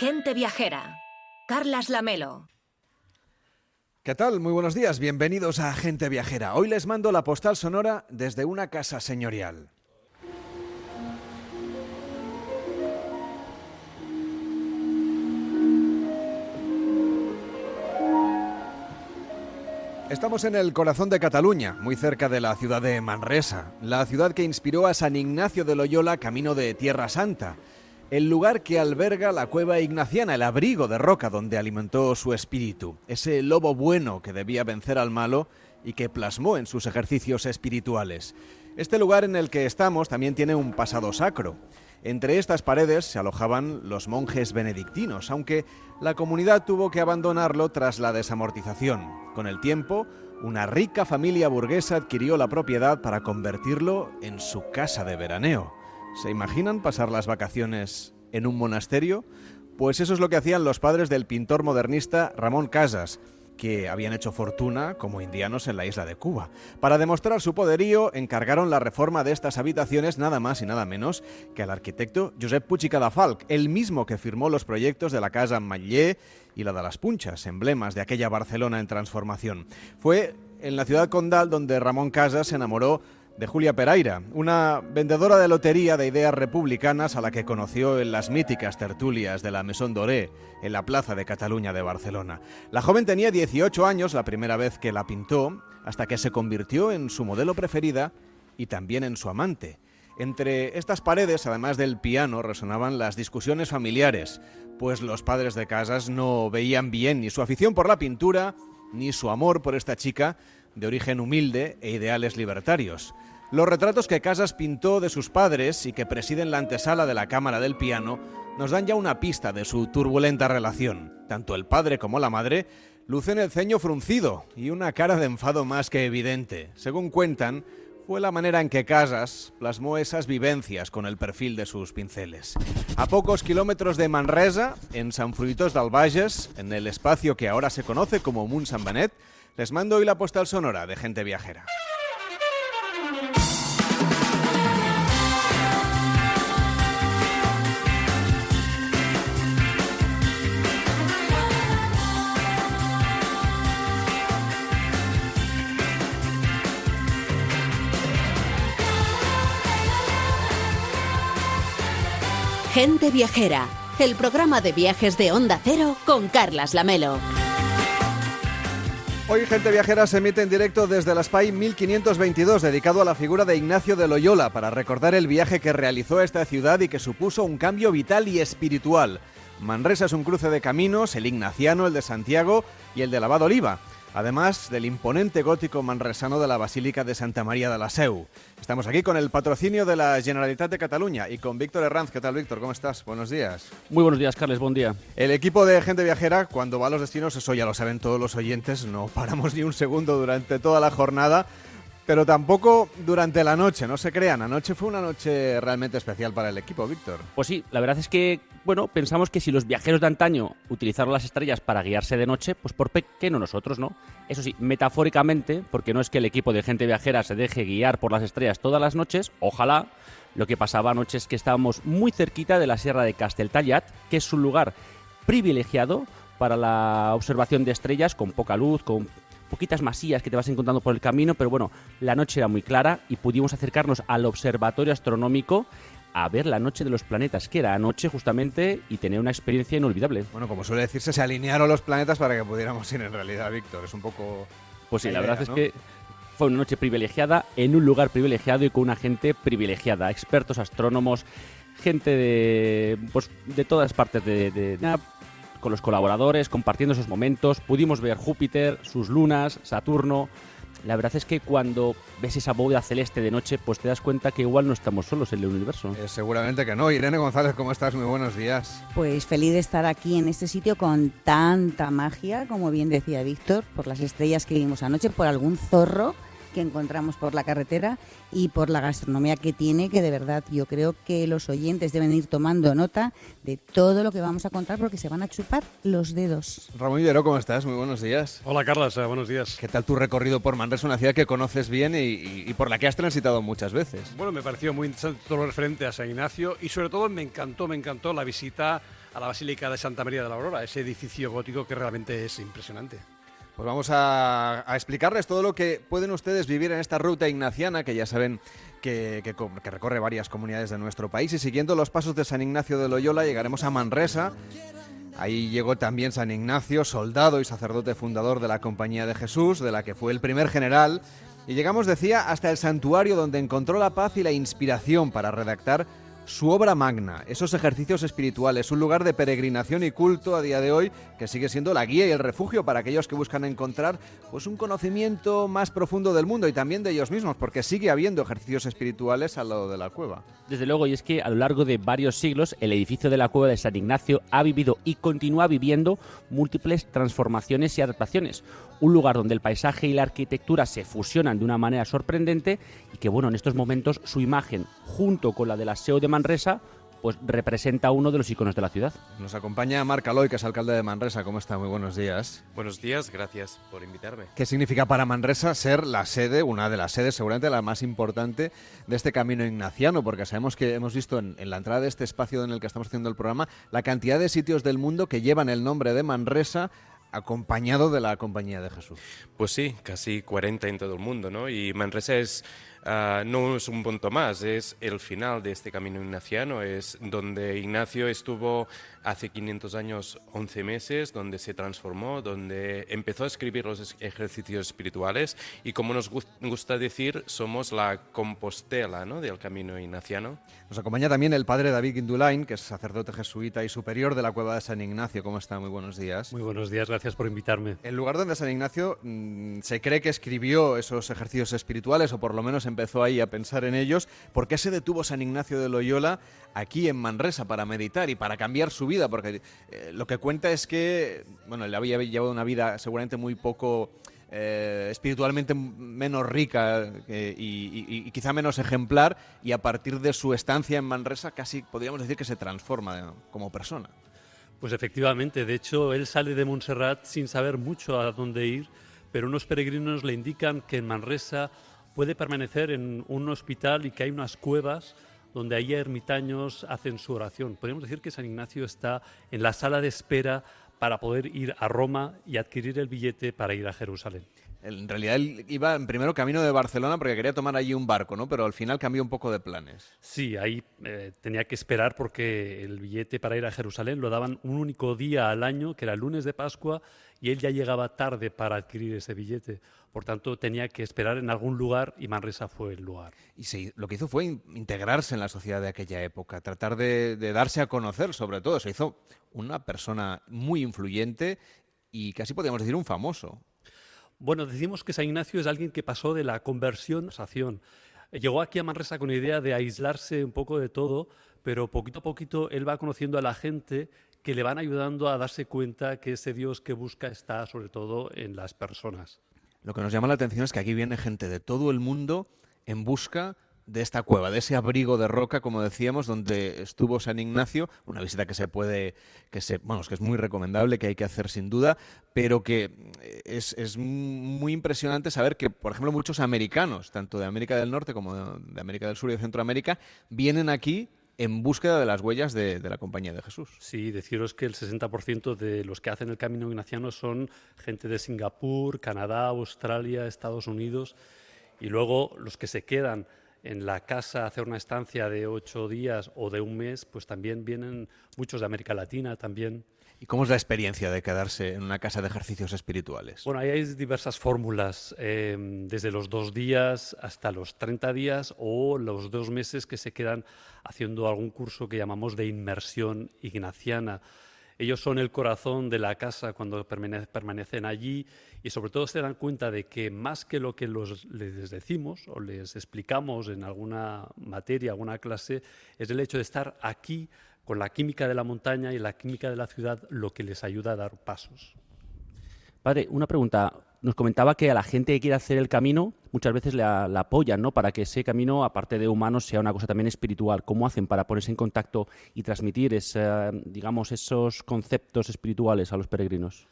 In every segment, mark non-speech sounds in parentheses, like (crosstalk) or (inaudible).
Gente viajera. Carlas Lamelo. ¿Qué tal? Muy buenos días, bienvenidos a Gente Viajera. Hoy les mando la postal sonora desde una casa señorial. Estamos en el corazón de Cataluña, muy cerca de la ciudad de Manresa, la ciudad que inspiró a San Ignacio de Loyola camino de Tierra Santa, el lugar que alberga la cueva ignaciana, el abrigo de roca donde alimentó su espíritu, ese lobo bueno que debía vencer al malo y que plasmó en sus ejercicios espirituales. Este lugar en el que estamos también tiene un pasado sacro. Entre estas paredes se alojaban los monjes benedictinos, aunque la comunidad tuvo que abandonarlo tras la desamortización. Con el tiempo, una rica familia burguesa adquirió la propiedad para convertirlo en su casa de veraneo. ¿Se imaginan pasar las vacaciones en un monasterio? Pues eso es lo que hacían los padres del pintor modernista Ramón Casas, que habían hecho fortuna como indianos en la isla de Cuba. Para demostrar su poderío, encargaron la reforma de estas habitaciones nada más y nada menos que al arquitecto Josep Puig i Cadafalch, el mismo que firmó los proyectos de la Casa Matller y la de las Punchas, emblemas de aquella Barcelona en transformación. Fue en la ciudad condal donde Ramón Casas se enamoró de Julia Peraira, una vendedora de lotería de ideas republicanas a la que conoció en las míticas tertulias de la Maison Doré, en la Plaza de Cataluña de Barcelona. La joven tenía 18 años la primera vez que la pintó, hasta que se convirtió en su modelo preferida y también en su amante. Entre estas paredes, además del piano, resonaban las discusiones familiares, pues los padres de casas no veían bien ni su afición por la pintura, ni su amor por esta chica de origen humilde e ideales libertarios. Los retratos que Casas pintó de sus padres y que presiden la antesala de la Cámara del Piano nos dan ya una pista de su turbulenta relación. Tanto el padre como la madre lucen el ceño fruncido y una cara de enfado más que evidente. Según cuentan, fue la manera en que Casas plasmó esas vivencias con el perfil de sus pinceles. A pocos kilómetros de Manresa, en San Fruitos del en el espacio que ahora se conoce como Munt San Benet, les mando hoy la postal sonora de gente viajera. Gente viajera, el programa de viajes de Onda Cero con Carlas Lamelo. Hoy Gente Viajera se emite en directo desde la SPY 1522, dedicado a la figura de Ignacio de Loyola, para recordar el viaje que realizó a esta ciudad y que supuso un cambio vital y espiritual. Manresa es un cruce de caminos, el ignaciano, el de Santiago y el de Lavado Oliva además del imponente gótico manresano de la Basílica de Santa María de la Seu. Estamos aquí con el patrocinio de la Generalitat de Cataluña y con Víctor Herranz. ¿Qué tal, Víctor? ¿Cómo estás? Buenos días. Muy buenos días, Carles. Buen día. El equipo de gente viajera, cuando va a los destinos, eso ya lo saben todos los oyentes, no paramos ni un segundo durante toda la jornada pero tampoco durante la noche, no se crean. Anoche fue una noche realmente especial para el equipo, Víctor. Pues sí, la verdad es que, bueno, pensamos que si los viajeros de antaño utilizaron las estrellas para guiarse de noche, pues por qué no nosotros, ¿no? Eso sí, metafóricamente, porque no es que el equipo de gente viajera se deje guiar por las estrellas todas las noches, ojalá. Lo que pasaba anoche es que estábamos muy cerquita de la Sierra de Casteltallat, que es un lugar privilegiado para la observación de estrellas con poca luz, con poquitas masías que te vas encontrando por el camino, pero bueno, la noche era muy clara y pudimos acercarnos al observatorio astronómico a ver la noche de los planetas, que era anoche justamente, y tener una experiencia inolvidable. Bueno, como suele decirse, se alinearon los planetas para que pudiéramos ir en realidad, Víctor. Es un poco... Pues sí, la, verdad es que fue una noche privilegiada, en un lugar privilegiado y con una gente privilegiada, expertos astrónomos, gente de, pues, de todas partes de, de, de con los colaboradores, compartiendo esos momentos. Pudimos ver Júpiter, sus lunas, Saturno. La verdad es que cuando ves esa bóveda celeste de noche, pues te das cuenta que igual no estamos solos en el universo. Eh, seguramente que no. Irene González, ¿cómo estás? Muy buenos días. Pues feliz de estar aquí en este sitio con tanta magia, como bien decía Víctor, por las estrellas que vimos anoche, por algún zorro que encontramos por la carretera y por la gastronomía que tiene, que de verdad yo creo que los oyentes deben ir tomando nota de todo lo que vamos a contar porque se van a chupar los dedos. Ramón Ibero, ¿cómo estás? Muy buenos días. Hola Carlos, eh, buenos días. ¿Qué tal tu recorrido por Manresa, una ciudad que conoces bien y, y, por la que has transitado muchas veces? Bueno, me pareció muy interesante todo lo referente a San Ignacio y sobre todo me encantó, me encantó la visita a la Basílica de Santa María de la Aurora, ese edificio gótico que realmente es impresionante. Pues vamos a, explicarles todo lo que pueden ustedes vivir en esta ruta ignaciana, que ya saben que, que, que, recorre varias comunidades de nuestro país. Y siguiendo los pasos de San Ignacio de Loyola, llegaremos a Manresa. Ahí llegó también San Ignacio, soldado y sacerdote fundador de la Compañía de Jesús, de la que fue el primer general. Y llegamos, decía, hasta el santuario donde encontró la paz y la inspiración para redactar su obra magna, esos ejercicios espirituales, un lugar de peregrinación y culto a día de hoy que sigue siendo la guía y el refugio para aquellos que buscan encontrar pues un conocimiento más profundo del mundo y también de ellos mismos, porque sigue habiendo ejercicios espirituales al lado de la cueva. Desde luego, y es que a lo largo de varios siglos el edificio de la cueva de San Ignacio ha vivido y continúa viviendo múltiples transformaciones y adaptaciones. Un lugar donde el paisaje y la arquitectura se fusionan de una manera sorprendente y que, bueno, en estos momentos su imagen, junto con la del aseo de Manresa, pues representa uno de los iconos de la ciudad. Nos acompaña Marc Aloy, que es alcalde de Manresa. ¿Cómo está? Muy buenos días. Buenos días, gracias por invitarme. ¿Qué significa para Manresa ser la sede, una de las sedes, seguramente la más importante de este camino ignaciano? Porque sabemos que hemos visto en, en la entrada de este espacio en el que estamos haciendo el programa la cantidad de sitios del mundo que llevan el nombre de Manresa acompañado de la Compañía de Jesús. Pues sí, casi 40 en todo el mundo, ¿no? Y Manresa es, uh, no es un punto más, es el final de este camino ignaciano, es donde Ignacio estuvo hace 500 años, 11 meses, donde se transformó, donde empezó a escribir los ejercicios espirituales y como nos gusta decir, somos la compostela ¿no? del camino ignaciano. Nos acompaña también el padre David Guindulain, que es sacerdote jesuita y superior de la cueva de San Ignacio. ¿Cómo está? Muy buenos días. Muy buenos días, gracias por invitarme. El lugar donde San Ignacio mmm, se cree que escribió esos ejercicios espirituales, o por lo menos empezó ahí a pensar en ellos. ¿Por qué se detuvo San Ignacio de Loyola aquí en Manresa para meditar y para cambiar su vida? Porque eh, lo que cuenta es que, bueno, él había llevado una vida seguramente muy poco eh, espiritualmente menos rica eh, y, quizá menos ejemplar, y a partir de su estancia en Manresa casi podríamos decir que se transforma como persona. Pues efectivamente, de hecho, él sale de Montserrat sin saber mucho a dónde ir, pero unos peregrinos le indican que en Manresa puede permanecer en un hospital y que hay unas cuevas donde ahí ermitaños hacen su oración. Podemos decir que San Ignacio está en la sala de espera para poder ir a Roma y adquirir el billete para ir a Jerusalén. En realidad él iba en primero camino de Barcelona porque quería tomar allí un barco, ¿no? Pero al final cambió un poco de planes. Sí, ahí eh, tenía que esperar porque el billete para ir a Jerusalén lo daban un único día al año, que era el lunes de Pascua, y él ya llegaba tarde para adquirir ese billete. Por tanto, tenía que esperar en algún lugar y Manresa fue el lugar. Y sí, lo que hizo fue integrarse en la sociedad de aquella época, tratar de, de darse a conocer sobre todo. Se hizo una persona muy influyente y casi podríamos decir un famoso. Bueno, decimos que San Ignacio es alguien que pasó de la conversión a la acción. Llegó aquí a Manresa con la idea de aislarse un poco de todo, pero poquito a poquito él va conociendo a la gente que le van ayudando a darse cuenta que ese Dios que busca está sobre todo en las personas. Lo que nos llama la atención es que aquí viene gente de todo el mundo en busca esta cueva, de ese abrigo de roca, como decíamos, donde estuvo San Ignacio, una visita que se puede, que se, bueno, que es muy recomendable, que hay que hacer sin duda, pero que es, es muy impresionante saber que, por ejemplo, muchos americanos, tanto de América del Norte como de, de América del Sur y de Centroamérica, vienen aquí en búsqueda de las huellas de, de, la Compañía de Jesús. Sí, deciros que el 60% de los que hacen el camino ignaciano son gente de Singapur, Canadá, Australia, Estados Unidos, y luego los que se quedan en la casa hacer una estancia de ocho días o de un mes, pues también vienen muchos de América Latina también. ¿Y cómo es la experiencia de quedarse en una casa de ejercicios espirituales? Bueno, ahí hay diversas fórmulas, eh, desde los dos días hasta los 30 días o los dos meses que se quedan haciendo algún curso que llamamos de inmersión ignaciana. Ellos son el corazón de la casa cuando permanecen allí y sobre todo se dan cuenta de que más que lo que les decimos o les explicamos en alguna materia, alguna clase, es el hecho de estar aquí con la química de la montaña y la química de la ciudad lo que les ayuda a dar pasos. Padre, una pregunta. Nos comentaba que a la gente que quiere hacer el camino muchas veces la, apoyan, ¿no? Para que ese camino, aparte de humanos, sea una cosa también espiritual. ¿Cómo hacen para ponerse en contacto y transmitir, digamos, esos conceptos espirituales a los peregrinos?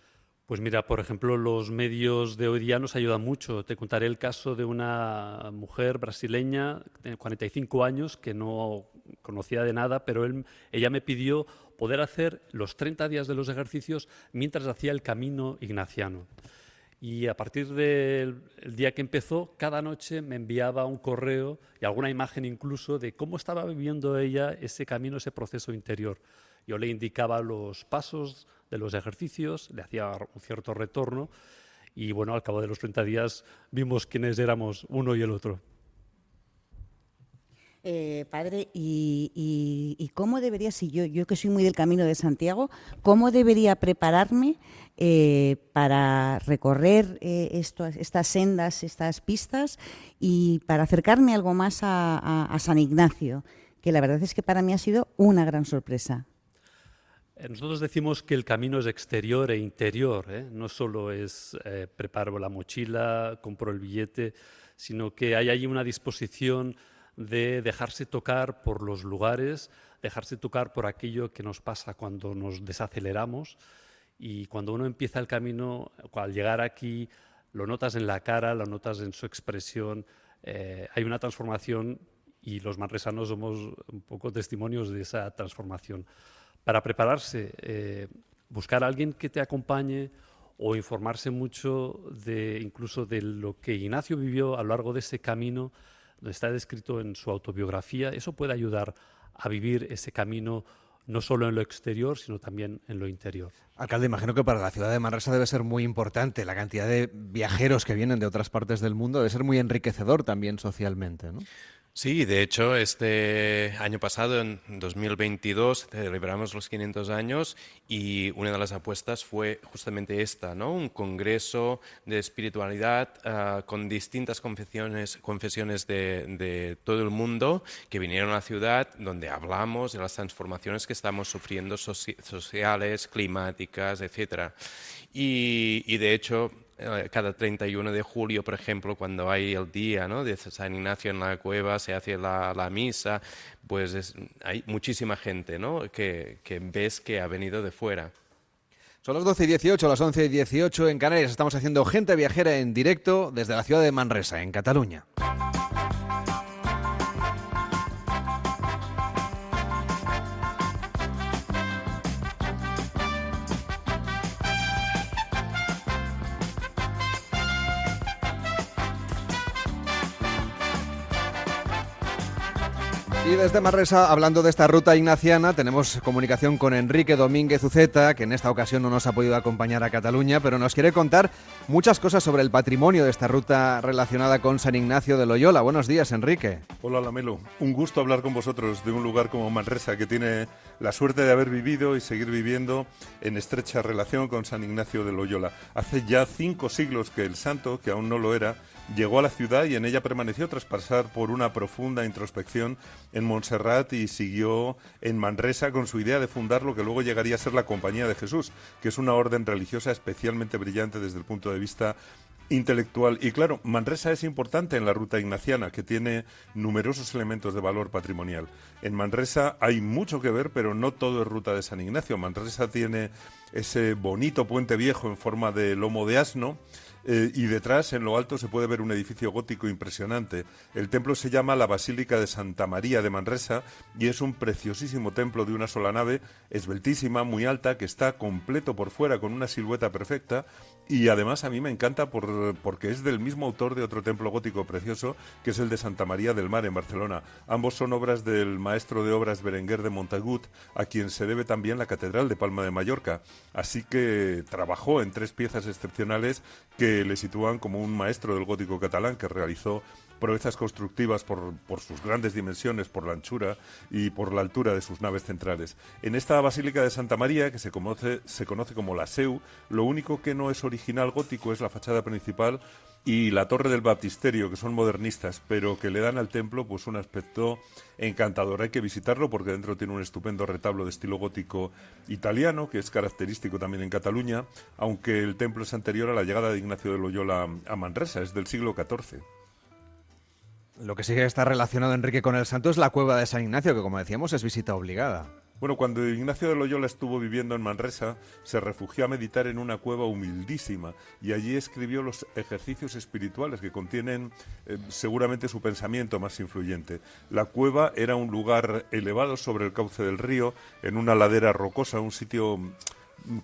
Pues mira, por ejemplo, los medios de hoy día nos ayudan mucho. Te contaré el caso de una mujer brasileña de 45 años que no conocía de nada, pero ella me pidió poder hacer los 30 días de los ejercicios mientras hacía el camino ignaciano. Y a partir del día que empezó, cada noche me enviaba un correo y alguna imagen incluso de cómo estaba viviendo ella ese camino, ese proceso interior. Yo le indicaba los pasos de los ejercicios, le hacía un cierto retorno y bueno, al cabo de los 30 días vimos quiénes éramos uno y el otro. Eh, padre, y, cómo debería, si yo, yo que soy muy del camino de Santiago, cómo debería prepararme eh, para recorrer eh, estas sendas, estas pistas y para acercarme algo más a San Ignacio? Que la verdad es que para mí ha sido una gran sorpresa. Nosotros decimos que el camino es exterior e interior, no solo es preparo la mochila, compro el billete, sino que hay ahí una disposición de dejarse tocar por los lugares, dejarse tocar por aquello que nos pasa cuando nos desaceleramos. Y cuando uno empieza el camino, al llegar aquí, lo notas en la cara, lo notas en su expresión, hay una transformación y los manresanos somos un poco testimonios de esa transformación. Para prepararse, eh, buscar a alguien que te acompañe o informarse mucho de incluso de lo que Ignacio vivió a lo largo de ese camino, donde está descrito en su autobiografía, eso puede ayudar a vivir ese camino no solo en lo exterior, sino también en lo interior. Alcalde, imagino que para la ciudad de Manresa debe ser muy importante la cantidad de viajeros que vienen de otras partes del mundo, debe ser muy enriquecedor también socialmente, ¿no? Sí, de hecho, este año pasado, en 2022, celebramos los 500 años y una de las apuestas fue justamente esta, ¿no? Un congreso de espiritualidad ah, con distintas confesiones, confesiones de, todo el mundo que vinieron a la ciudad donde hablamos de las transformaciones que estamos sufriendo sociales, climáticas, etc. Y, y de hecho, eh, cada 31 de julio, por ejemplo, cuando hay el día ¿no? de San Ignacio en la cueva, se hace la, la misa, pues hay muchísima gente ¿no? que, que ves que ha venido de fuera. Son las 12 y 18, las 11 y 18 en Canarias. Estamos haciendo gente viajera en directo desde la ciudad de Manresa, en Cataluña. Desde Marresa, hablando de esta ruta ignaciana, tenemos comunicación con Enrique Domínguez Uceta, que en esta ocasión no nos ha podido acompañar a Cataluña, pero nos quiere contar muchas cosas sobre el patrimonio de esta ruta relacionada con San Ignacio de Loyola. Buenos días, Enrique. Hola, Lamelo. Un gusto hablar con vosotros de un lugar como Manresa, que tiene la suerte de haber vivido y seguir viviendo en estrecha relación con San Ignacio de Loyola. Hace ya cinco siglos que el santo, que aún no lo era, llegó a la ciudad y en ella permaneció tras pasar por una profunda introspección en Montserrat y siguió en Manresa con su idea de fundar lo que luego llegaría a ser la Compañía de Jesús, que es una orden religiosa especialmente brillante desde el punto de vista intelectual. Y claro, Manresa es importante en la ruta ignaciana, que tiene numerosos elementos de valor patrimonial. En Manresa hay mucho que ver, pero no todo es ruta de San Ignacio. Manresa tiene ese bonito puente viejo en forma de lomo de asno, eh, y detrás, en lo alto, se puede ver un edificio gótico impresionante. El templo se llama la Basílica de Santa María de Manresa y es un preciosísimo templo de una sola nave, esbeltísima, muy alta, que está completo por fuera con una silueta perfecta y además a mí me encanta por, porque es del mismo autor de otro templo gótico precioso, que es el de Santa María del Mar en Barcelona. Ambos son obras del maestro de obras Berenguer de Montagut, a quien se debe también la Catedral de Palma de Mallorca. Así que trabajó en tres piezas excepcionales que le sitúan como un maestro del gótico catalán que realizó proezas constructivas por, sus grandes dimensiones, por la anchura y por la altura de sus naves centrales. En esta Basílica de Santa María, que se conoce, se conoce como la Seu, lo único que no es original gótico es la fachada principal y la torre del baptisterio, que son modernistas, pero que le dan al templo pues un aspecto encantador. Hay que visitarlo porque dentro tiene un estupendo retablo de estilo gótico italiano, que es característico también en Cataluña, aunque el templo es anterior a la llegada de Ignacio de Loyola a Manresa, es del siglo XIV. Lo que sí que está relacionado, Enrique, con el santo es la cueva de San Ignacio, que como decíamos es visita obligada. Bueno, cuando Ignacio de Loyola estuvo viviendo en Manresa, se refugió a meditar en una cueva humildísima y allí escribió los ejercicios espirituales que contienen eh, seguramente su pensamiento más influyente. La cueva era un lugar elevado sobre el cauce del río, en una ladera rocosa, un sitio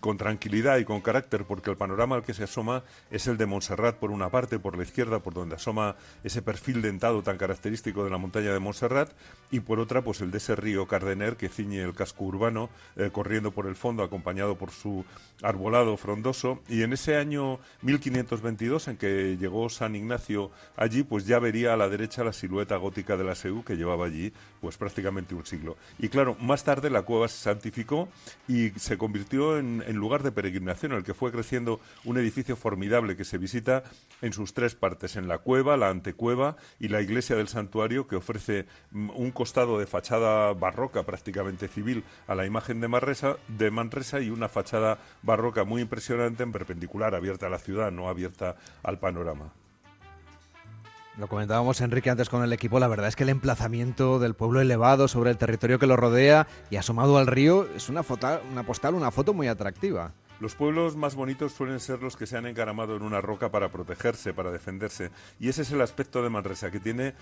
con tranquilidad y con carácter, porque el panorama al que se asoma es el de Montserrat por una parte, por la izquierda, por donde asoma ese perfil dentado tan característico de la montaña de Montserrat, y por otra, pues el de ese río Cardener que ciñe el casco urbano, eh, corriendo por el fondo, acompañado por su arbolado frondoso. Y en ese año 1522, en que llegó San Ignacio allí, pues ya vería a la derecha la silueta gótica de la Seu, que llevaba allí pues prácticamente un siglo. Y claro, más tarde la cueva se santificó y se convirtió en en, lugar de peregrinación, en el que fue creciendo un edificio formidable que se visita en sus tres partes, en la cueva, la antecueva y la iglesia del santuario, que ofrece mm, un costado de fachada barroca prácticamente civil a la imagen de de Manresa y una fachada barroca muy impresionante en perpendicular, abierta a la ciudad, no abierta al panorama. Lo comentábamos Enrique antes con el equipo, la verdad es que el emplazamiento del pueblo elevado sobre el territorio que lo rodea y asomado al río es una, foto, una postal, una foto muy atractiva. Los pueblos más bonitos suelen ser los que se han encaramado en una roca para protegerse, para defenderse. Y ese es el aspecto de Manresa, que tiene,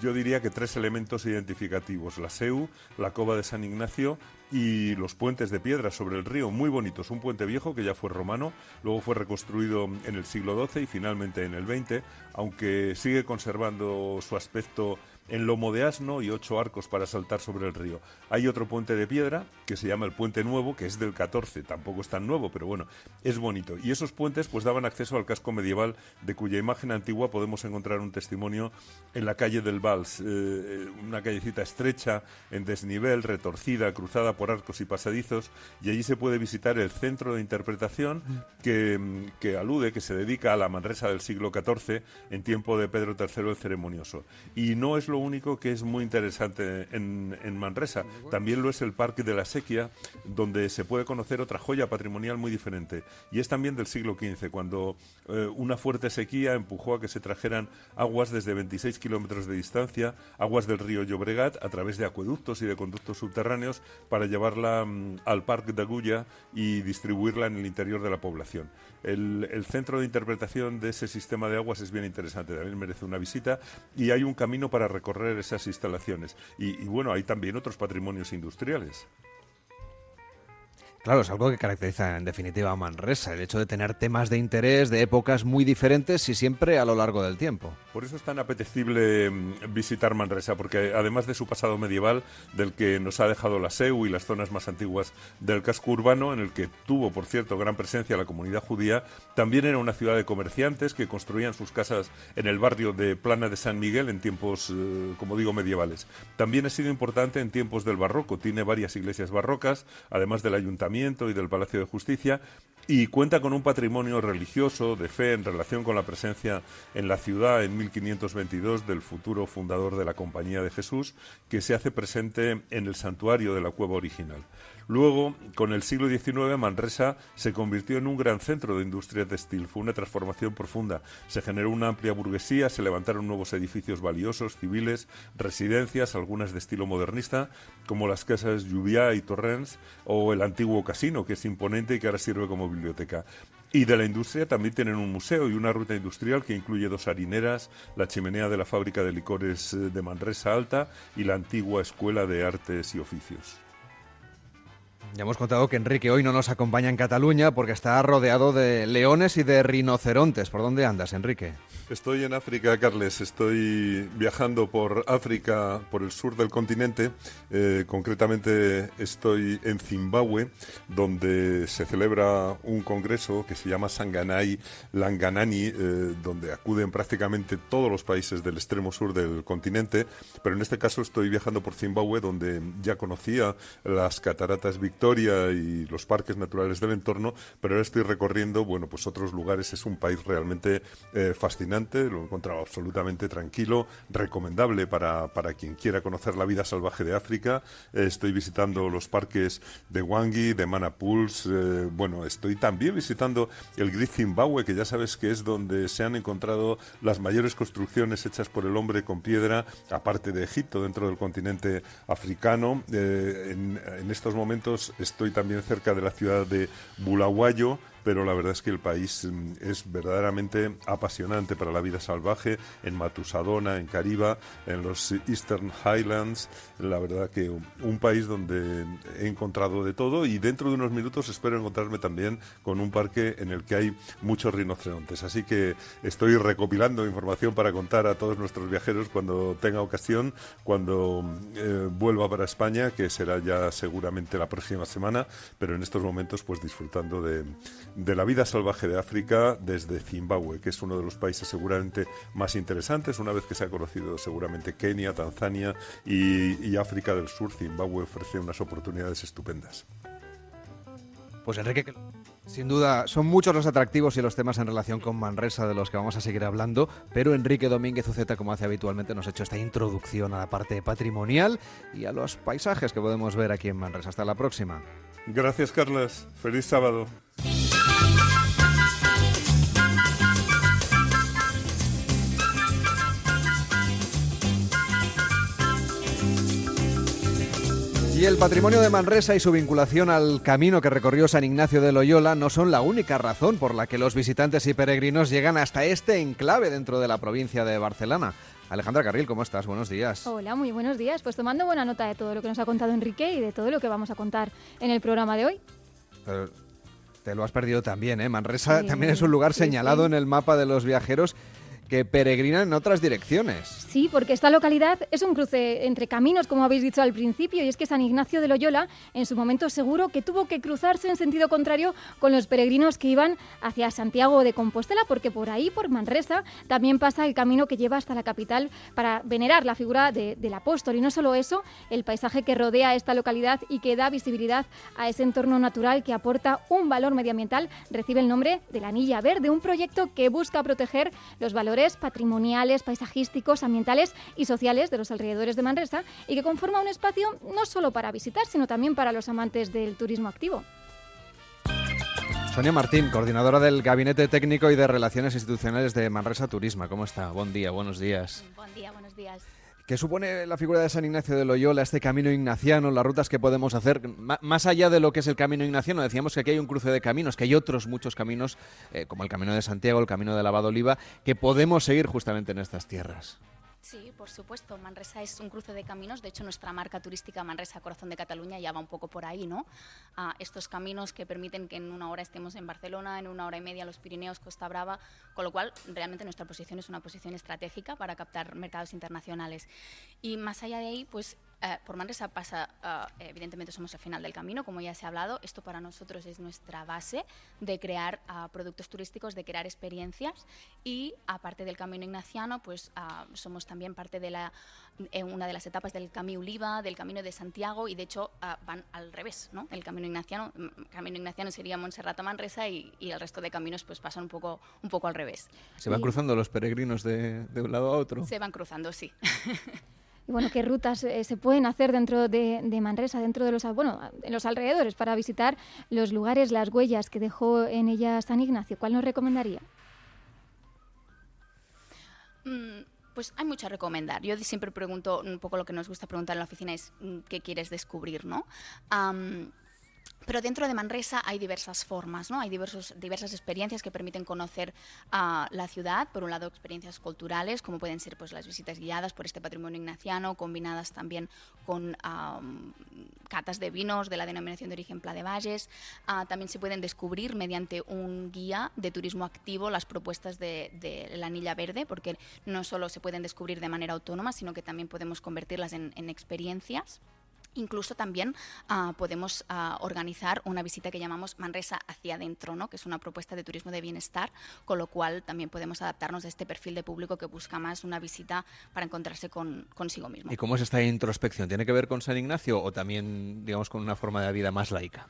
yo diría que tres elementos identificativos. La Seu, la cova de San Ignacio y los puentes de piedra sobre el río, muy bonitos. Un puente viejo que ya fue romano, luego fue reconstruido en el siglo XII y finalmente en el XX, aunque sigue conservando su aspecto en lomo de asno y ocho arcos para saltar sobre el río. Hay otro puente de piedra que se llama el Puente Nuevo, que es del 14, tampoco es tan nuevo, pero bueno, es bonito. Y esos puentes pues daban acceso al casco medieval, de cuya imagen antigua podemos encontrar un testimonio en la calle del Vals, eh, una callecita estrecha, en desnivel, retorcida, cruzada por arcos y pasadizos, y allí se puede visitar el centro de interpretación que, que alude, que se dedica a la Manresa del siglo XIV en tiempo de Pedro III el ceremonioso. Y no es lo único que es muy interesante en, Manresa. También lo es el Parque de la Sequia, donde se puede conocer otra joya patrimonial muy diferente. Y es también del siglo XV, cuando eh, una fuerte sequía empujó a que se trajeran aguas desde 26 kilómetros de distancia, aguas del río Llobregat, a través de acueductos y de conductos subterráneos, para llevarla mm, al Parque de Agulla y distribuirla en el interior de la población. El, el, centro de interpretación de ese sistema de aguas es bien interesante, también merece una visita y hay un camino para recorrer esas instalaciones. Y, y bueno, hay también otros patrimonios industriales. Claro, es algo que caracteriza en definitiva a Manresa, el hecho de tener temas de interés de épocas muy diferentes y siempre a lo largo del tiempo. Por eso es tan apetecible mm, visitar Manresa, porque además de su pasado medieval, del que nos ha dejado la SEU y las zonas más antiguas del casco urbano, en el que tuvo, por cierto, gran presencia la comunidad judía, también era una ciudad de comerciantes que construían sus casas en el barrio de Plana de San Miguel en tiempos, eh, como digo, medievales. También ha sido importante en tiempos del barroco, tiene varias iglesias barrocas, además del ayuntamiento y del Palacio de Justicia y cuenta con un patrimonio religioso de fe en relación con la presencia en la ciudad en 1522 del futuro fundador de la Compañía de Jesús, que se hace presente en el santuario de la cueva original. Luego, con el siglo XIX, Manresa se convirtió en un gran centro de industria textil. Fue una transformación profunda. Se generó una amplia burguesía, se levantaron nuevos edificios valiosos, civiles, residencias, algunas de estilo modernista, como las casas Lluvia y Torrens, o el antiguo casino, que es imponente y que ahora sirve como biblioteca. Y de la industria también tienen un museo y una ruta industrial que incluye dos harineras, la chimenea de la fábrica de licores eh, de Manresa Alta y la antigua Escuela de Artes y Oficios. Ya hemos contado que Enrique hoy no nos acompaña en Cataluña porque está rodeado de leones y de rinocerontes. ¿Por dónde andas, Enrique? Estoy en África, Carles. Estoy viajando por África, por el sur del continente. Eh, concretamente estoy en Zimbabue, donde se celebra un congreso que se llama Sanganai Langanani, eh, donde acuden prácticamente todos los países del extremo sur del continente. Pero en este caso estoy viajando por Zimbabue, donde ya conocía las cataratas y los parques naturales del entorno, pero ahora estoy recorriendo, bueno, pues otros lugares. Es un país realmente eh, fascinante lo he encontrado absolutamente tranquilo, recomendable para, para quien quiera conocer la vida salvaje de África. Eh, estoy visitando los parques de Wangi, de Manapuls, eh, bueno, estoy también visitando el Great Zimbabue, que ya sabes que es donde se han encontrado las mayores construcciones hechas por el hombre con piedra, aparte de Egipto, dentro del continente africano. En estos momentos estoy también cerca de la ciudad de Bulawayo, pero la verdad es que el país mm, es verdaderamente apasionante para la vida salvaje en Matusadona, en Cariba, en los Eastern Highlands. La verdad que un país donde he encontrado de todo y dentro de unos minutos espero encontrarme también con un parque en el que hay muchos rinocerontes. Así que estoy recopilando información para contar a todos nuestros viajeros cuando tenga ocasión, cuando eh, vuelva para España, que será ya seguramente la próxima semana, pero en estos momentos pues disfrutando de de la vida salvaje de África desde Zimbabue, que es uno de los países seguramente más interesantes, una vez que se ha conocido seguramente Kenia, Tanzania y, y África del Sur, Zimbabue ofrece unas oportunidades estupendas. Pues Enrique, sin duda son muchos los atractivos y los temas en relación con Manresa de los que vamos a seguir hablando, pero Enrique Domínguez Uceta, como hace habitualmente, nos ha hecho esta introducción a la parte patrimonial y a los paisajes que podemos ver aquí en Manresa. Hasta la próxima. Gracias, Carlas. Feliz sábado. Y el patrimonio de Manresa y su vinculación al camino que recorrió San Ignacio de Loyola no son la única razón por la que los visitantes y peregrinos llegan hasta este enclave dentro de la provincia de Barcelona. Alejandra Carril, ¿cómo estás? Buenos días. Hola, muy buenos días. Pues tomando buena nota de todo lo que nos ha contado Enrique y de todo lo que vamos a contar en el programa de hoy. Pero te lo has perdido también, ¿eh? Manresa también es un lugar señalado en el mapa de los viajeros que peregrinan en otras direcciones. Sí, porque esta localidad es un cruce entre caminos, como habéis dicho al principio, y es que San Ignacio de Loyola, en su momento seguro que tuvo que cruzarse en sentido contrario con los peregrinos que iban hacia Santiago de Compostela, porque por ahí, por Manresa, también pasa el camino que lleva hasta la capital para venerar la figura del apóstol. Y no solo eso, el paisaje que rodea esta localidad y que da visibilidad a ese entorno natural que aporta un valor medioambiental recibe el nombre de la Anilla Verde, un proyecto que busca proteger los valores patrimoniales, paisajísticos, ambientales y sociales de los alrededores de Manresa y que conforma un espacio no solo para visitar, sino también para los amantes del turismo activo. Sonia Martín, coordinadora del Gabinete Técnico y de Relaciones Institucionales de Manresa Turismo. ¿Cómo está? Buen día, buenos días. Buen día, buenos días. ¿Qué supone la figura de San Ignacio de Loyola, este camino ignaciano, las rutas que podemos hacer? más allá de lo que es el camino ignaciano, decíamos que aquí hay un cruce de caminos, que hay otros muchos caminos, eh, como el camino de Santiago, el camino de Lavado Oliva, que podemos seguir justamente en estas tierras. Sí, por supuesto. Manresa es un cruce de caminos. De hecho, nuestra marca turística Manresa Corazón de Cataluña ya va un poco por ahí, ¿no? A estos caminos que permiten que en una hora estemos en Barcelona, en una hora y media los Pirineos, Costa Brava, con lo cual realmente nuestra posición es una posición estratégica para captar mercados internacionales. Y más allá de ahí, pues eh, por Manresa pasa, eh, evidentemente somos al final del camino, como ya se ha hablado. Esto para nosotros es nuestra base de crear ah, productos turísticos, de crear experiencias y aparte del camino ignaciano, pues ah, somos también parte de la, eh, una de las etapas del Camino Oliva, del Camino de Santiago y de hecho ah, van al revés, ¿no? El Camino Ignaciano, mm, Camino Ignaciano sería Montserrat a Manresa y, y, el resto de caminos pues pasan un poco, un poco al revés. ¿Se van Y cruzando los peregrinos de, de un lado a otro? Se van cruzando, sí. (laughs) Y bueno, qué rutas eh, se pueden hacer dentro de, Manresa, dentro de los, bueno, en los alrededores, para visitar los lugares, las huellas que dejó en ella San Ignacio. ¿Cuál nos recomendaría? Mm, Pues hay mucho a recomendar. Yo siempre pregunto, un poco lo que nos gusta preguntar en la oficina es mm, qué quieres descubrir, ¿no? Pero dentro de Manresa hay diversas formas, ¿no? Hay diversos, diversas experiencias que permiten conocer a la ciudad. Por un lado, experiencias culturales, como pueden ser pues, las visitas guiadas por este patrimonio ignaciano, combinadas también con catas de vinos de la denominación de origen Pla de Valles. Ah, también se pueden descubrir mediante un guía de turismo activo las propuestas de, la anilla verde, porque no solo se pueden descubrir de manera autónoma, sino que también podemos convertirlas en, en experiencias. Incluso también uh, podemos uh, organizar una visita que llamamos Manresa hacia adentro, ¿no? que es una propuesta de turismo de bienestar, con lo cual también podemos adaptarnos a este perfil de público que busca más una visita para encontrarse con, consigo mismo. ¿Y cómo es esta introspección? ¿Tiene que ver con San Ignacio o también, digamos, con una forma de vida más laica?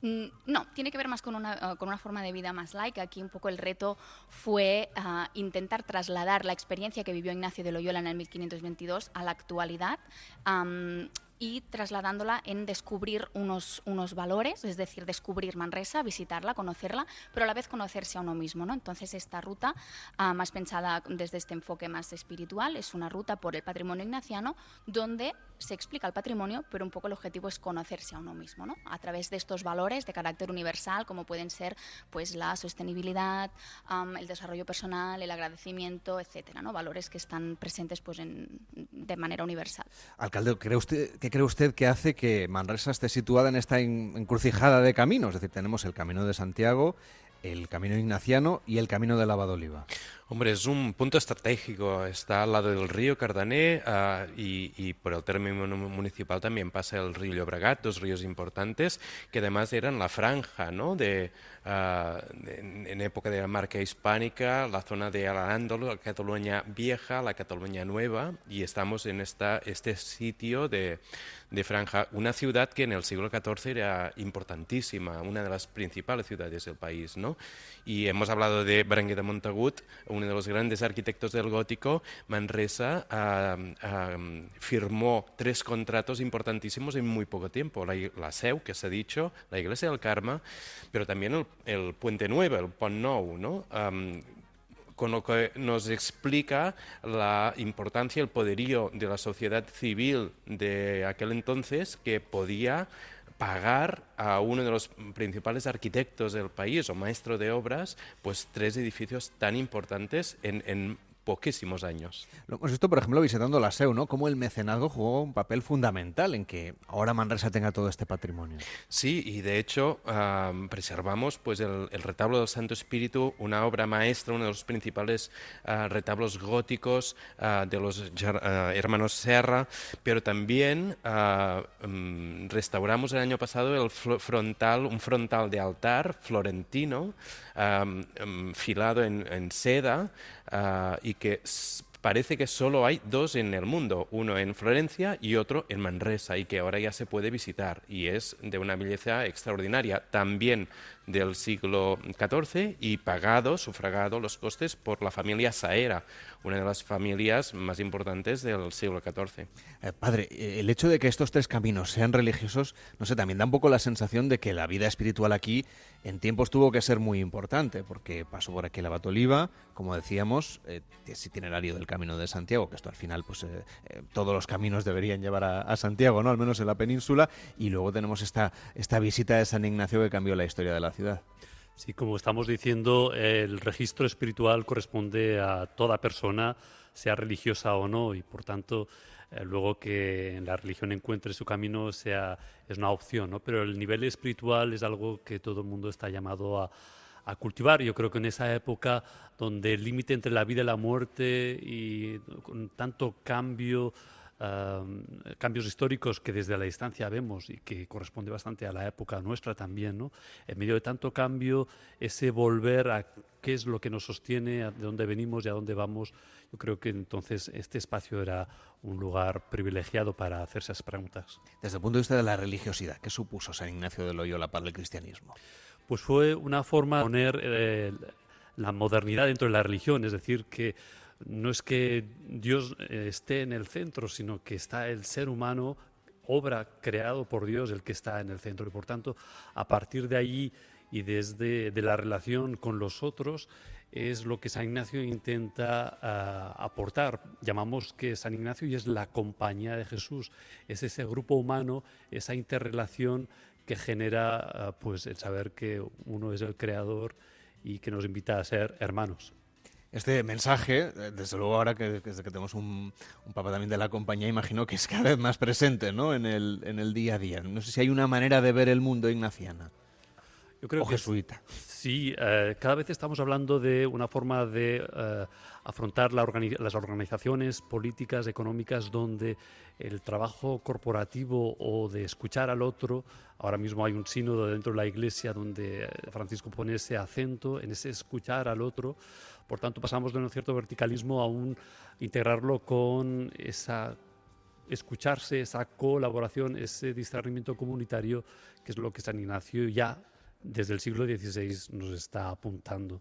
Mm, no, tiene que ver más con una, uh, con una forma de vida más laica. Aquí un poco el reto fue intentar trasladar la experiencia que vivió Ignacio de Loyola en el 1522 a la actualidad. Um, y trasladándola en descubrir unos, unos valores, es decir, descubrir Manresa, visitarla, conocerla, pero a la vez conocerse a uno mismo. ¿no? Entonces, esta ruta, uh, más pensada desde este enfoque más espiritual, es una ruta por el patrimonio ignaciano donde se explica el patrimonio, pero un poco el objetivo es conocerse a uno mismo, ¿no? a través de estos valores de carácter universal, como pueden ser pues, la sostenibilidad, um, el desarrollo personal, el agradecimiento, etcétera, ¿no? valores que están presentes pues, en, de manera universal. Alcalde, ¿cree usted que cree usted que hace que Manresa esté situada en esta encrucijada de caminos? Es decir, tenemos el Camino de Santiago, el Camino Ignaciano y el Camino de la Oliva. Hombre, es un punto estratégico. Está al lado del río Cardané uh, y, y, por el término municipal también pasa el río Llobregat, dos ríos importantes que además eran la franja ¿no? de, uh, de, en época de la marca hispánica, la zona de Alanándolo, la Cataluña vieja, la Cataluña nueva, y estamos en esta, este sitio de, de franja, una ciudad que en el siglo XIV era importantísima, una de las principales ciudades del país. ¿no? Y hemos hablado de Berenguer de Montagut, uno de los grandes arquitectos del gótico, Manresa firmó tres contratos importantísimos en muy poco tiempo. La, la SEU, que se ha dicho, la Iglesia del Carme, pero también el, el Puente Nuevo, el Pont Nou, ¿no? Um, con lo que nos explica la importancia el poderío de la sociedad civil de aquel entonces que podía pagar a uno de los principales arquitectos del país o maestro de obras, pues tres edificios tan importantes en, en poquísimos años. Lo hemos visto, por ejemplo, visitando la SEU, ¿no? Cómo el mecenazgo jugó un papel fundamental en que ahora Manresa tenga todo este patrimonio. Sí, y de hecho preservamos pues el, el, retablo del Santo Espíritu, una obra maestra, uno de los principales uh, retablos góticos uh, de los uh, hermanos Serra, pero también um, restauramos el año pasado el frontal, un frontal de altar florentino, um, filado en, en seda, y y que parece que solo hay dos en el mundo, uno en Florencia y otro en Manresa, y que ahora ya se puede visitar, y es de una belleza extraordinaria. También del siglo XIV y pagado, sufragado los costes por la familia Saera, una de las familias más importantes del siglo XIV. Eh, padre, eh, el hecho de que estos tres caminos sean religiosos, no sé, también da un poco la sensación de que la vida espiritual aquí en tiempos tuvo que ser muy importante, porque pasó por aquí el Abato Oliva, como decíamos, eh, ese itinerario del Camino de Santiago, que esto al final, pues eh, todos los caminos deberían llevar a, a, Santiago, ¿no? Al menos en la península, y luego tenemos esta, esta visita de San Ignacio que cambió la historia de la ciudad. Sí, como estamos diciendo, el registro espiritual corresponde a toda persona, sea religiosa o no, y por tanto, eh, luego que la religión encuentre su camino sea, es una opción, ¿no? Pero el nivel espiritual es algo que todo el mundo está llamado a, a cultivar. Yo creo que en esa época donde el límite entre la vida y la muerte y con tanto cambio, cambios históricos que desde la distancia vemos y que corresponde bastante a la época nuestra también, ¿no? En medio de tanto cambio, ese volver a qué es lo que nos sostiene, de dónde venimos y a dónde vamos, yo creo que entonces este espacio era un lugar privilegiado para hacerse esas preguntas. Desde el punto de vista de la religiosidad, ¿qué supuso San Ignacio de Loyola para el cristianismo? Pues fue una forma de poner eh, la modernidad dentro de la religión, es decir, que no es que Dios eh, esté en el centro, sino que está el ser humano, obra creado por Dios, el que está en el centro. Y por tanto, a partir de allí y desde de la relación con los otros, es lo que San Ignacio intenta uh, aportar. Llamamos que San Ignacio y es la compañía de Jesús, es ese grupo humano, esa interrelación que genera ah, pues el saber que uno es el creador y que nos invita a ser hermanos. Este mensaje, eh, desde luego ahora que, desde que tenemos un, un, papá también de la compañía, imagino que es cada vez más presente ¿no? en, el, en el día a día. No sé si hay una manera de ver el mundo ignaciana. Yo creo o que jesuita. Sí, eh, cada vez estamos hablando de una forma de eh, afrontar la organi las organizaciones políticas, económicas, donde el trabajo corporativo o de escuchar al otro, ahora mismo hay un sínodo dentro de la Iglesia donde Francisco pone ese acento en ese escuchar al otro, por tanto pasamos de un cierto verticalismo a un integrarlo con esa escucharse, esa colaboración, ese discernimiento comunitario, que es lo que San Ignacio ya desde el siglo XVI nos está apuntando.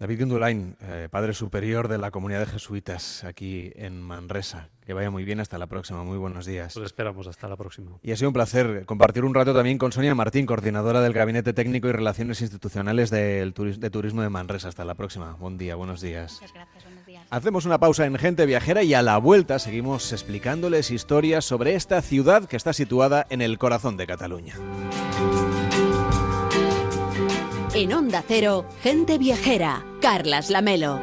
David Gundulain, eh, padre superior de la comunidad de jesuitas aquí en Manresa. Que vaya muy bien, hasta la próxima. Muy buenos días. Pues esperamos, hasta la próxima. Y ha sido un placer compartir un rato también con Sonia Martín, coordinadora del Gabinete Técnico y Relaciones Institucionales del de Turismo de Manresa. Hasta la próxima. Buen día, buenos días. Muchas gracias, buenos días. Hacemos una pausa en Gente Viajera y a la vuelta seguimos explicándoles historias sobre esta ciudad que está situada en el corazón de Cataluña. En Onda Cero, Gente Viajera, Carlas Lamelo.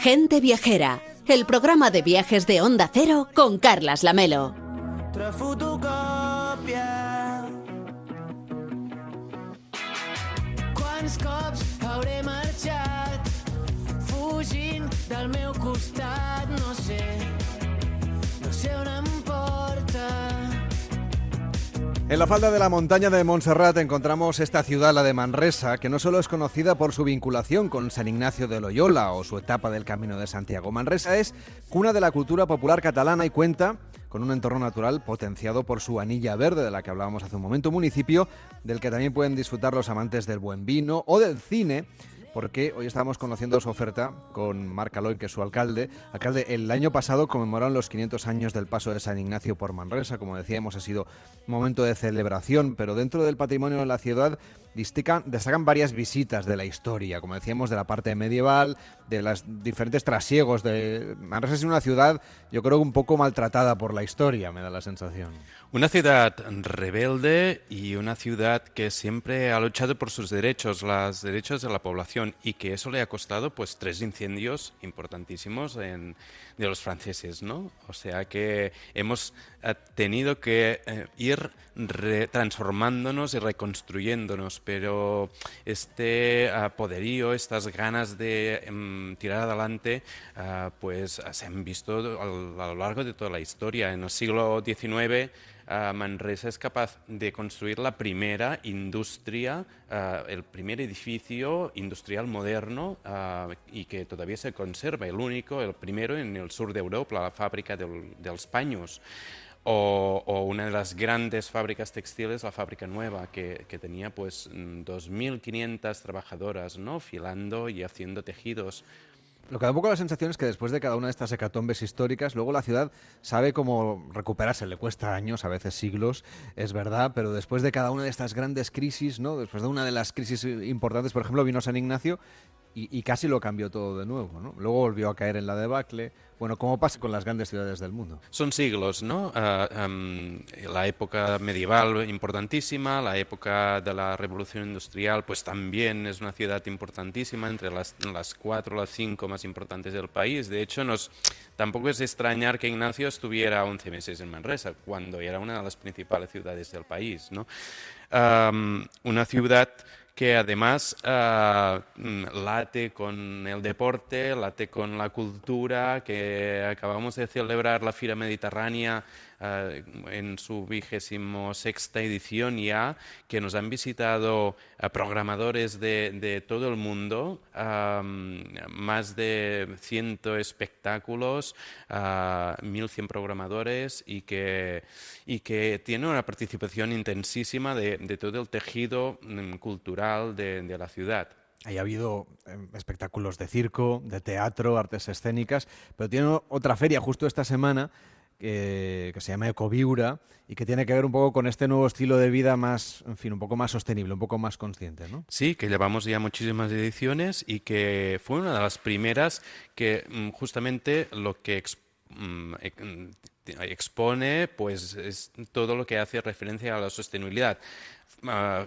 Gente Viajera, el programa de viajes de Onda Cero con Carlas Lamelo. En la falda de la montaña de Montserrat encontramos esta ciudad, la de Manresa, que no solo es conocida por su vinculación con San Ignacio de Loyola o su etapa del Camino de Santiago. Manresa es cuna de la cultura popular catalana y cuenta con un entorno natural potenciado por su anilla verde, de la que hablábamos hace un momento, municipio del que también pueden disfrutar los amantes del buen vino o del cine porque hoy estamos conociendo su oferta con Marc Aloy, que es su alcalde. Alcalde, el año pasado conmemoraron los 500 años del paso de San Ignacio por Manresa. Como decíamos, ha sido momento de celebración, pero dentro del patrimonio de la ciudad destacan, destacan varias visitas de la historia, como decíamos, de la parte medieval, de los diferentes trasiegos. De... Manresa es una ciudad, yo creo, un poco maltratada por la historia, me da la sensación. Una ciudad rebelde y una ciudad que siempre ha luchado por sus derechos, los derechos de la población, y que eso le ha costado pues tres incendios importantísimos en, de los franceses, ¿no? O sea que hemos eh, tenido que eh, ir transformándonos y reconstruyéndonos, pero este uh, poderío, estas ganas de um, tirar adelante, uh, pues se han visto a lo largo de toda la historia. En el siglo XIX Uh, Manresa es capaz de construir la primera industria, uh, el primer edificio industrial moderno uh, y que todavía se conserva, el único, el primero en el sur de Europa, la fábrica del, dels paños. O, o, una de las grandes fábricas textiles, la fábrica nueva, que, que tenía pues 2.500 trabajadoras, ¿no? filando y haciendo tejidos. Lo que da un poco la sensación es que después de cada una de estas hecatombes históricas, luego la ciudad sabe cómo recuperarse. Le cuesta años, a veces siglos, es verdad, pero después de cada una de estas grandes crisis, ¿no? después de una de las crisis importantes, por ejemplo, vino San Ignacio y, y casi lo cambió todo de nuevo. ¿no? Luego volvió a caer en la debacle. Bueno, como pasa con las grandes ciudades del mundo. Son siglos, ¿no? Uh, um, la época medieval importantísima, la época de la revolución industrial, pues también es una ciudad importantísima, entre las, las cuatro o las cinco más importantes del país. De hecho, nos, tampoco es extrañar que Ignacio estuviera 11 meses en Manresa, cuando era una de las principales ciudades del país, ¿no? Um, una ciudad que además uh, late con el deporte, late con la cultura, que acabamos de celebrar la Fira Mediterránea uh, en su vigésimo sexta edición ya, que nos han visitado uh, programadores de, de, todo el mundo, más de 100 espectáculos, 1.100 programadores y que, y que tiene una participación intensísima de, de todo el tejido um, cultural de, de la ciudad. Ahí ha habido eh, espectáculos de circo, de teatro, artes escénicas, pero tiene otra feria justo esta semana que, que se llama Ecoviura y que tiene que ver un poco con este nuevo estilo de vida más, en fin, un poco más sostenible, un poco más consciente, ¿no? Sí, que llevamos ya muchísimas ediciones y que fue una de las primeras que mm, justamente lo que mm, e- mm, expone pues es todo lo que hace referencia a la sostenibilidad. Ah,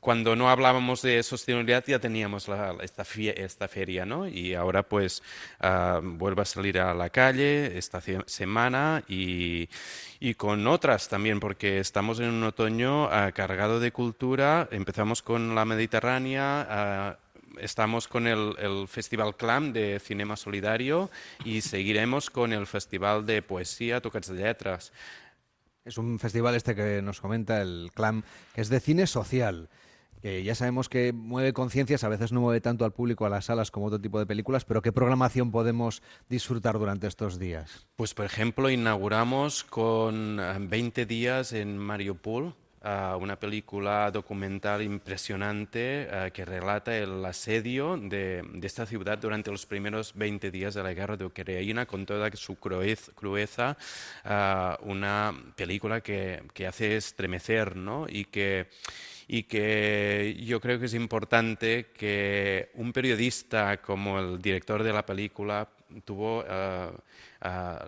cuando no hablábamos de sostenibilidad ya teníamos la- esta, esta feria, ¿no? Y ahora pues ah, vuelve a salir a la calle esta semana y, y con otras también, porque estamos en un otoño ah, cargado de cultura. Empezamos con la Mediterránea. Estamos con el, el Festival Clam de Cinema Solidario y seguiremos con el Festival de Poesía Tocats de Letras. Es un festival este que nos comenta el CLAM, que es de cine social. Ya sabemos que mueve conciencias, a veces no mueve tanto al público a las salas como otro tipo de películas, pero ¿qué programación podemos disfrutar durante estos días? Pues, por ejemplo, inauguramos con eh, 20 días en Mariupol, ah, una película documental impresionante ah, que relata el asedio de, de esta ciudad durante los primeros 20 días de la guerra de Ucrania, con toda su cruez- crueza, ah, una película que, que hace estremecer, ¿no? Y que y que yo creo que es importante que un periodista como el director de la película tuvo ah, ah,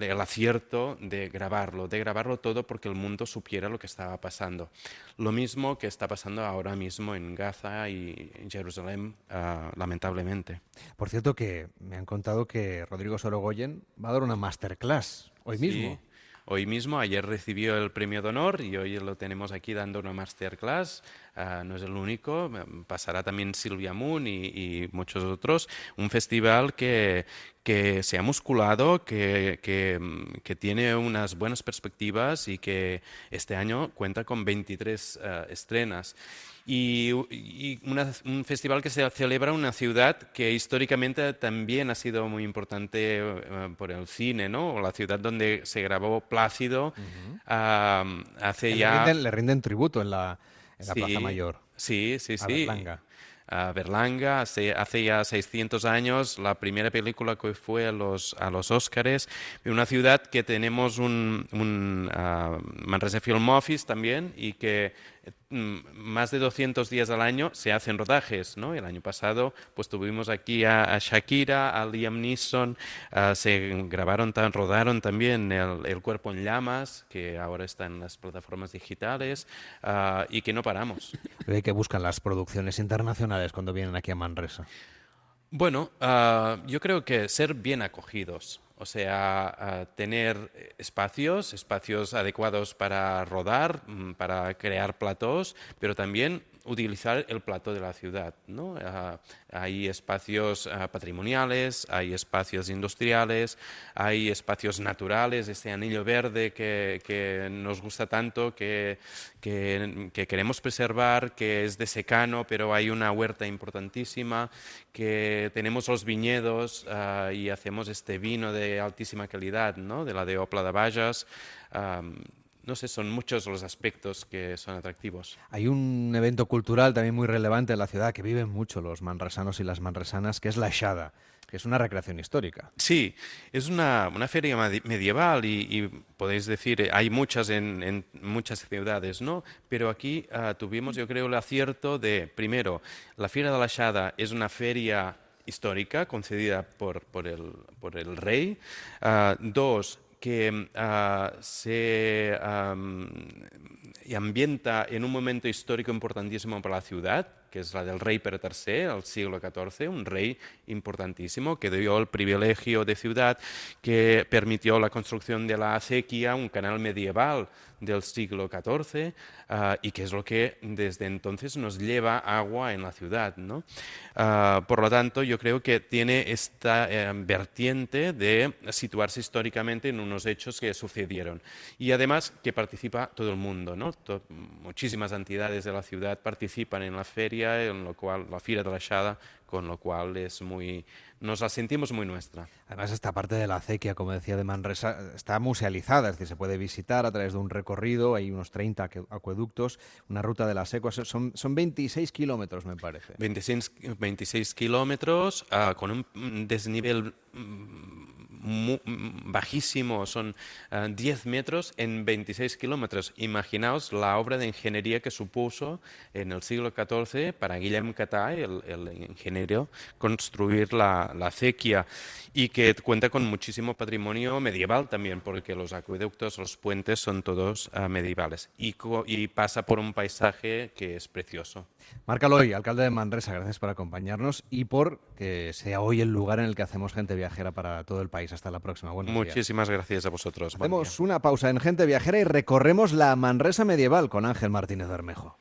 el acierto de grabarlo, de grabarlo todo porque el mundo supiera lo que estaba pasando. Lo mismo que está pasando ahora mismo en Gaza y en Jerusalén, ah, lamentablemente. Por cierto, que me han contado que Rodrigo Sorogoyen va a dar una masterclass hoy mismo. Hoy mismo, ayer recibió el premio de honor y hoy lo tenemos aquí dando una masterclass. Ah, no es el único, pasará también Silvia Moon y, muchos otros. Un festival que, que se ha musculado, que, que, tiene unas buenas perspectivas y que este año cuenta con 23 ah, estrenas. Y, y una- un festival que se celebra en una ciudad que históricamente también ha sido muy importante eh, por el cine, ¿no? La ciudad donde se grabó Plácido ah, hace Le ya... rinden, le rinden tributo en la, en la Sí, Plaza Mayor. Sí, sí, a sí. Berlanga. A Berlanga, hace, hace ya 600 años, la primera película que fue a los, a los Óscares, una ciudad que tenemos un, un ah, Manresa Film Office también y que más de 200 días al año se hacen rodajes, ¿no? El año pasado pues tuvimos aquí a, a Shakira, a Liam Neeson, ah, se grabaron, tan, rodaron también el, el Cuerpo en Llamas, que ahora está en las plataformas digitales ah, y que no paramos. (laughs) Ve que buscan las producciones internacionales cuando vienen aquí a Manresa. Bueno, ah, yo creo que ser bien acogidos, o sea, tener espacios, espacios adecuados para rodar, mm, para crear platós, pero también utilizar el plató de la ciudad. ¿no? Ah, hay espacios ah, patrimoniales, hay espacios industriales, hay espacios naturales, este anillo verde que, que nos gusta tanto, que, que- que queremos preservar, que es de secano, pero hay una huerta importantísima, que tenemos los viñedos ah, y hacemos este vino de altísima calidad, ¿no? de la de Opla de Bajas. Am, no sé, son muchos los aspectos que son atractivos. Hay un evento cultural también muy relevante en la ciudad que viven mucho los manresanos y las manresanas, que es la Shada, que es una recreación histórica. Sí, es una, una feria medi- medieval y, y podéis decir, eh, hay muchas en, en muchas ciudades, ¿no? Pero aquí ah, tuvimos, yo creo, el acierto de, primero, la Fiera de la Shada es una feria histórica concedida por, por, el, por el rey. Ah, dos, que ah, se y ambienta en un momento histórico importantísimo para la ciudad, que es la del rey Pere III, al siglo XIV, un rey importantísimo que dio el privilegio de ciudad, que permitió la construcción de la acequia, un canal medieval del siglo XIV, ah, y que es lo que desde entonces nos lleva agua en la ciudad. ¿no? Ah, por lo tanto, yo creo que tiene esta eh, vertiente de situarse históricamente en unos hechos que sucedieron. Y además que participa todo el mundo, ¿no? Muchísimas entidades de la ciudad participan en la feria, en lo cual, la Fira de la Shada, con lo cual es muy, nos la sentimos muy nuestra. Además, esta parte de la acequia, como decía de Manresa, está musealizada, es decir, se puede visitar a través de un recorrido, hay unos 30 aque- acueductos, una ruta de las secuas, son, son 26 kilómetros, me parece. 26, 26 kilómetros ah, con un desnivel mm, mu- m- bajísimo, son eh, 10 metros en 26 kilómetros. Imaginaos la obra de ingeniería que supuso en el siglo XIV para Guillem Catà, el, el ingeniero, construir la, la acequia y que cuenta con muchísimo patrimonio medieval también, porque los acueductos, los puentes son todos eh, medievales y, y pasa por un paisaje que es precioso. Marc Aloy, alcalde de Manresa, gracias por acompañarnos y por que sea hoy el lugar en el que hacemos gente viajera para todo el país. Hasta la próxima. Buenos días. Muchísimas gracias a vosotros. Hacemos una pausa en Gente Viajera y recorremos la Manresa medieval con Ángel Martínez Bermejo.